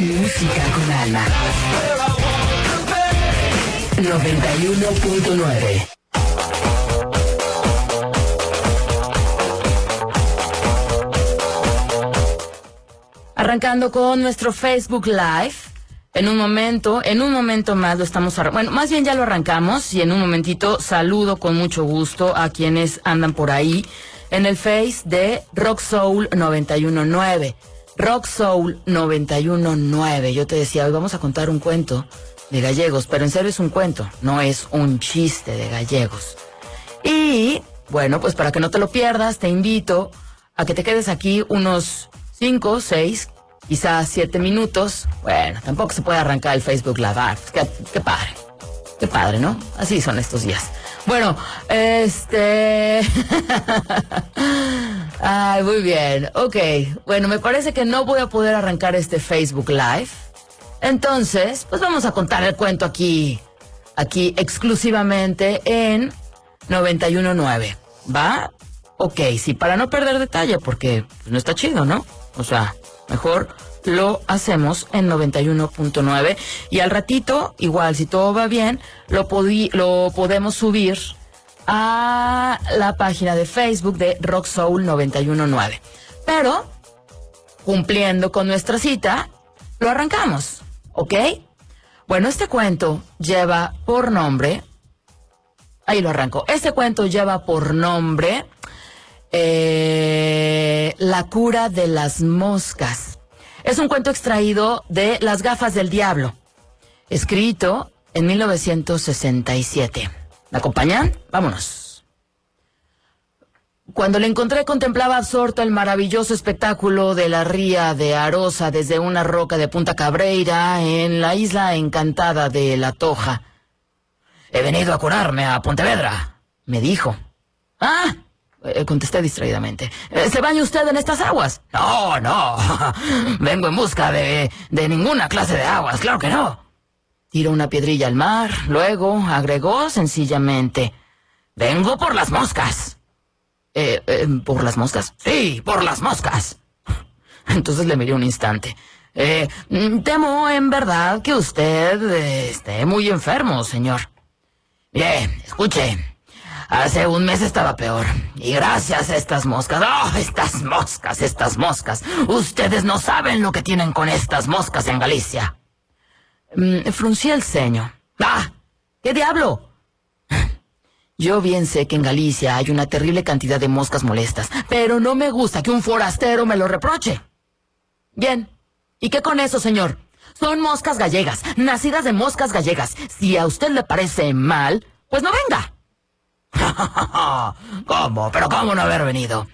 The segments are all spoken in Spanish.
Música con alma. 91.9 Arrancando con nuestro Facebook Live. En un momento, en un momento más lo estamos Bueno, más bien ya lo arrancamos y en un momentito saludo con mucho gusto a quienes andan por ahí en el Face de Rock Soul 919. Rock Soul 919. Yo te decía, hoy vamos a contar un cuento de gallegos, pero en serio es un cuento, no es un chiste de gallegos. Y bueno, pues para que no te lo pierdas, te invito a que te quedes aquí unos 5, 6, quizás 7 minutos. Bueno, tampoco se puede arrancar el Facebook Live. Ah, qué, qué padre. Qué padre, ¿no? Así son estos días. Bueno, este... Ay, muy bien. Ok. Bueno, me parece que no voy a poder arrancar este Facebook Live. Entonces, pues vamos a contar el cuento aquí, aquí exclusivamente en 919. ¿Va? Ok, sí, para no perder detalle, porque no está chido, ¿no? O sea, mejor lo hacemos en 91.9 y al ratito, igual si todo va bien, lo, lo podemos subir a la página de Facebook de Rock Soul 919. Pero, cumpliendo con nuestra cita, lo arrancamos, ¿ok? Bueno, este cuento lleva por nombre, ahí lo arranco, este cuento lleva por nombre eh, La cura de las moscas. Es un cuento extraído de Las gafas del diablo, escrito en 1967. ¿Me acompañan? Vámonos. Cuando le encontré contemplaba absorto el maravilloso espectáculo de la ría de Arosa desde una roca de Punta Cabreira en la isla encantada de La Toja. He venido a curarme a Pontevedra, me dijo. Ah, eh, contesté distraídamente. Eh, ¿Se baña usted en estas aguas? No, no. Vengo en busca de, de ninguna clase de aguas, claro que no. Tiró una piedrilla al mar, luego agregó sencillamente, vengo por las moscas. Eh, ¿Por las moscas? Sí, por las moscas. Entonces le miré un instante. Eh, temo en verdad que usted esté muy enfermo, señor. Bien, escuche. Hace un mes estaba peor. Y gracias a estas moscas. ¡Oh, estas moscas, estas moscas! Ustedes no saben lo que tienen con estas moscas en Galicia. Mm, el ceño. ¡Ah! ¿Qué diablo? Yo bien sé que en Galicia hay una terrible cantidad de moscas molestas, pero no me gusta que un forastero me lo reproche. Bien. ¿Y qué con eso, señor? Son moscas gallegas, nacidas de moscas gallegas. Si a usted le parece mal, pues no venga. ¿Cómo? ¿Pero cómo no haber venido?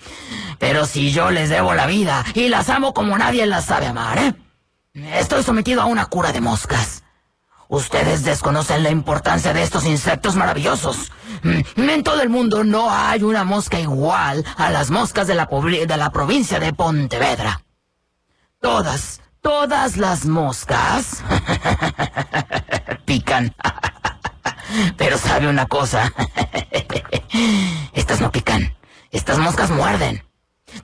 Pero si yo les debo la vida y las amo como nadie las sabe amar, ¿eh? Estoy sometido a una cura de moscas. Ustedes desconocen la importancia de estos insectos maravillosos. Mm, en todo el mundo no hay una mosca igual a las moscas de la, de la provincia de Pontevedra. Todas, todas las moscas pican. Pero sabe una cosa. Estas no pican. Estas moscas muerden.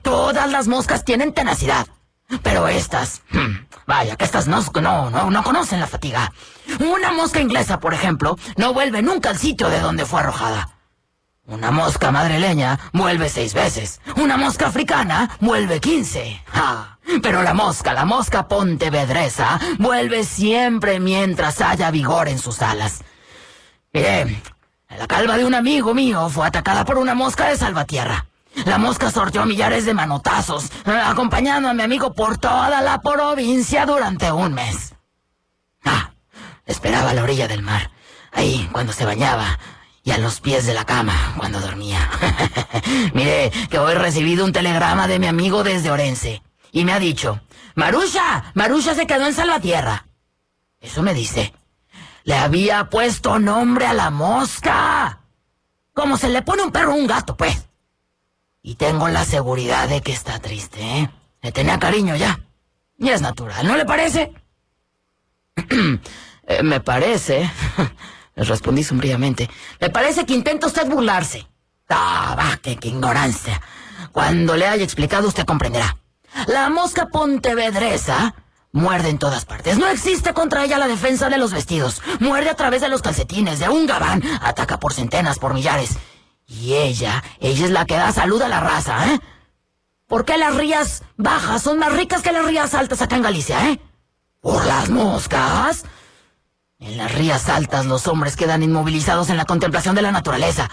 Todas las moscas tienen tenacidad. Pero estas, hmm, vaya, que estas no, no, no, no conocen la fatiga. Una mosca inglesa, por ejemplo, no vuelve nunca al sitio de donde fue arrojada. Una mosca madrileña vuelve seis veces. Una mosca africana vuelve quince. Pero la mosca, la mosca pontevedresa, vuelve siempre mientras haya vigor en sus alas. La calva de un amigo mío fue atacada por una mosca de salvatierra. La mosca sorteó millares de manotazos, eh, acompañando a mi amigo por toda la provincia durante un mes. Ah, esperaba a la orilla del mar, ahí cuando se bañaba, y a los pies de la cama cuando dormía. Mire, que hoy he recibido un telegrama de mi amigo desde Orense y me ha dicho, Marusha, Marusha se quedó en Salvatierra. Eso me dice. Le había puesto nombre a la mosca. Como se le pone un perro a un gato, pues. Y tengo la seguridad de que está triste, ¿eh? Le tenía cariño ya. Y es natural, ¿no le parece? Eh, me parece, le respondí sombríamente, me parece que intenta usted burlarse. Ah, va, qué, qué ignorancia. Cuando le haya explicado usted comprenderá. La mosca pontevedresa muerde en todas partes. No existe contra ella la defensa de los vestidos. Muerde a través de los calcetines, de un gabán. Ataca por centenas, por millares. Y ella, ella es la que da salud a la raza, ¿eh? ¿Por qué las rías bajas son más ricas que las rías altas acá en Galicia, eh? ¿Por las moscas? En las rías altas los hombres quedan inmovilizados en la contemplación de la naturaleza.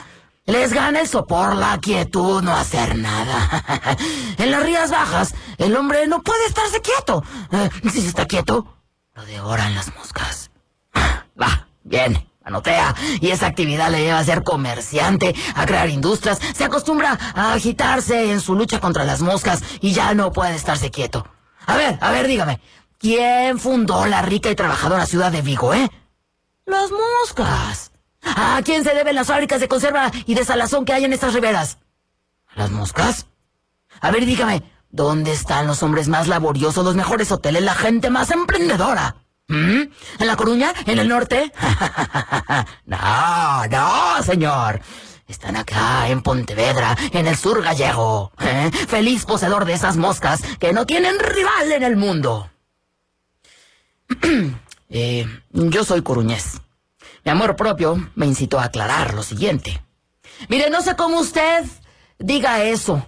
Les gana el sopor, la quietud, no hacer nada. en las rías bajas, el hombre no puede estarse quieto. Eh, si se está quieto, lo devoran las moscas. Va, bien, anotea. Y esa actividad le lleva a ser comerciante, a crear industrias. Se acostumbra a agitarse en su lucha contra las moscas y ya no puede estarse quieto. A ver, a ver, dígame. ¿Quién fundó la rica y trabajadora ciudad de Vigo, eh? Las moscas. ¿A quién se deben las fábricas de conserva y de salazón que hay en estas riberas? ¿Las moscas? A ver, dígame, ¿dónde están los hombres más laboriosos, los mejores hoteles, la gente más emprendedora? ¿Mm? ¿En La Coruña? ¿En el norte? no, no, señor. Están acá, en Pontevedra, en el sur gallego. ¿eh? Feliz poseedor de esas moscas que no tienen rival en el mundo. eh, yo soy coruñés. Mi amor propio me incitó a aclarar lo siguiente. Mire, no sé cómo usted diga eso.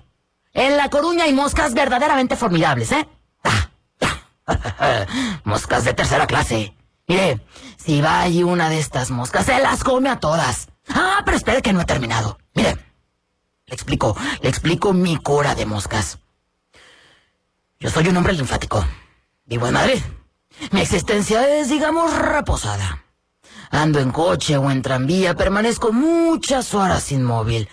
En La Coruña hay moscas verdaderamente formidables, ¿eh? moscas de tercera clase. Mire, si va allí una de estas moscas, se las come a todas. Ah, pero espere que no he terminado. Mire, le explico, le explico mi cura de moscas. Yo soy un hombre linfático. Vivo en Madrid. Mi existencia es, digamos, reposada. Ando en coche o en tranvía, permanezco muchas horas inmóvil.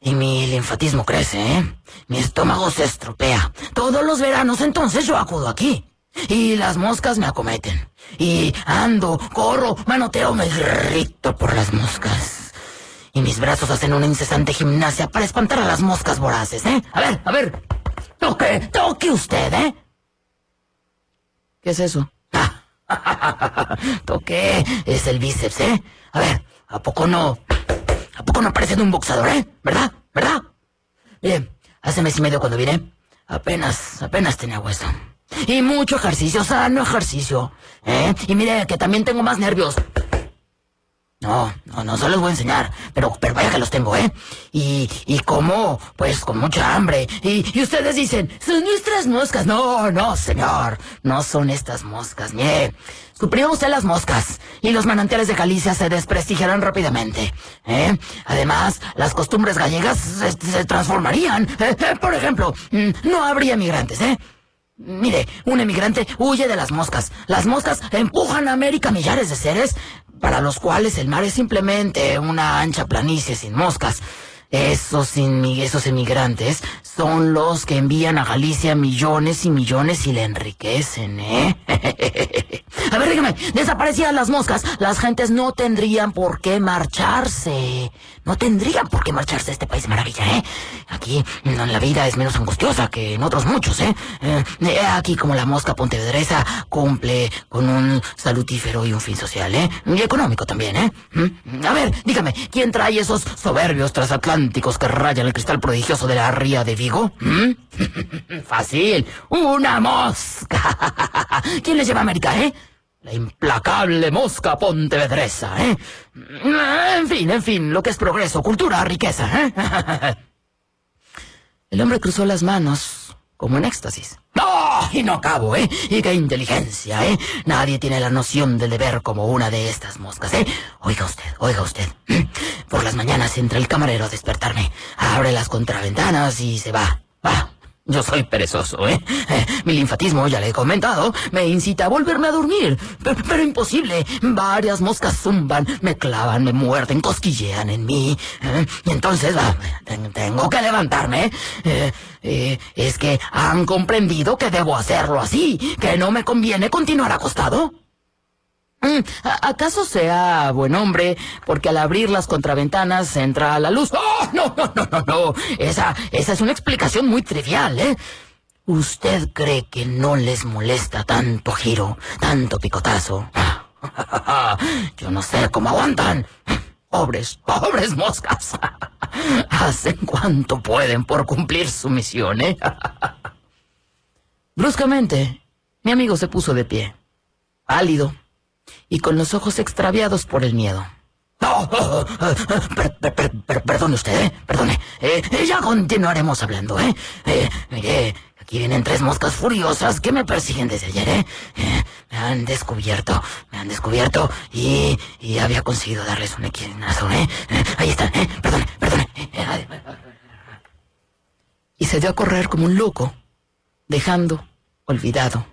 Y mi linfatismo crece, ¿eh? Mi estómago se estropea. Todos los veranos entonces yo acudo aquí. Y las moscas me acometen. Y ando, corro, manoteo, me irrito por las moscas. Y mis brazos hacen una incesante gimnasia para espantar a las moscas voraces, ¿eh? A ver, a ver. Toque, toque usted, ¿eh? ¿Qué es eso? Toqué, es el bíceps, ¿eh? A ver, ¿a poco no? ¿A poco no parece de un boxeador, eh? ¿Verdad? ¿Verdad? Bien, hace mes y medio cuando vine, apenas, apenas tenía hueso. Y mucho ejercicio, sano ejercicio, ¿eh? Y mire que también tengo más nervios. No, no, no se los voy a enseñar, pero, pero vaya que los tengo, ¿eh? Y, y como, pues con mucha hambre. Y, y ustedes dicen, son nuestras moscas. No, no, señor, no son estas moscas, nie. Suprima usted las moscas y los manantiales de Galicia se desprestigiarán rápidamente. ¿eh? Además, las costumbres gallegas se, transformarían. Eh, por ejemplo, mm, no habría emigrantes, ¿eh? Mire, un emigrante huye de las moscas. Las moscas empujan a América millares de seres para los cuales el mar es simplemente una ancha planicie sin moscas. Esos, emigrantes son los que envían a Galicia millones y millones y le enriquecen, ¿eh? a ver, dígame, desaparecían las moscas, las gentes no tendrían por qué marcharse. No tendrían por qué marcharse este país maravilla, ¿eh? Aquí mm, la vida es menos angustiosa que en otros muchos, ¿eh? Eh, eh, aquí como la mosca pontevedresa cumple con un salutífero y un fin social, ¿eh? Y económico también, ¿eh? ¿Mm? A ver, dígame, ¿quién trae esos soberbios transatlánticos que rayan el cristal prodigioso de la ría de Vigo? ¿Mm? Fácil, una mosca. ¿Quién les lleva a América, eh? La implacable mosca pontevedresa, ¿eh? En fin, en fin, lo que es progreso, cultura, riqueza, ¿eh? El hombre cruzó las manos como en éxtasis. ¡No! Y no acabo, ¿eh? Y qué inteligencia, ¿eh? Nadie tiene la noción del deber como una de estas moscas, ¿eh? Oiga usted, oiga usted. Por las mañanas entra el camarero a despertarme, abre las contraventanas y se va. Va. Yo soy perezoso, ¿eh? Mi linfatismo, ya le he comentado, me incita a volverme a dormir. Pero, pero, imposible. Varias moscas zumban, me clavan, me muerden, cosquillean en mí. ¿eh? Y entonces ah, tengo que levantarme. Eh, eh, es que han comprendido que debo hacerlo así, que no me conviene continuar acostado. Mm, ¿Acaso sea buen hombre porque al abrir las contraventanas entra la luz? ¡Oh, no, no, no, no, no! Esa, esa es una explicación muy trivial, ¿eh? ¿Usted cree que no les molesta tanto giro, tanto picotazo? Yo no sé cómo aguantan. Pobres, pobres moscas. Hacen cuanto pueden por cumplir su misión, ¿eh? Bruscamente, mi amigo se puso de pie, pálido y con los ojos extraviados por el miedo. No, perdone usted, ¿eh? perdone. Eh, ya continuaremos hablando, ¿eh? ¿eh? Mire, aquí vienen tres moscas furiosas que me persiguen desde ayer, ¿eh? eh me han descubierto, me han descubierto y, había conseguido darles un equinazo, ¿eh? ¿eh? Ahí están, ¿eh? Perdone, perdone. Y se dio a correr como un loco, dejando olvidado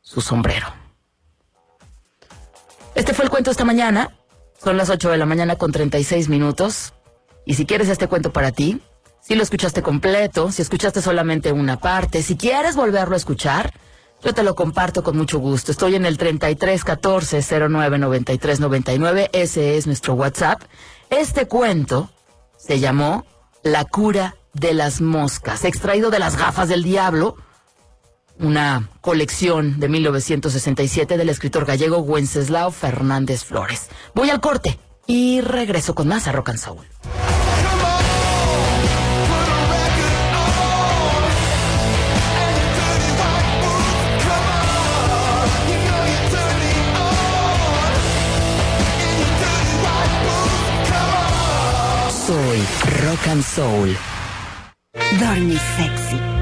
su sombrero. Este fue el cuento esta mañana. Son las 8 de la mañana con 36 minutos. Y si quieres este cuento para ti, si lo escuchaste completo, si escuchaste solamente una parte, si quieres volverlo a escuchar, yo te lo comparto con mucho gusto. Estoy en el 33 14 09 93 99. Ese es nuestro WhatsApp. Este cuento se llamó La cura de las moscas, extraído de las gafas del diablo una colección de 1967 del escritor gallego Wenceslao Fernández Flores. Voy al corte y regreso con más a Rock and Soul. Soy Rock and Soul. Dormi sexy.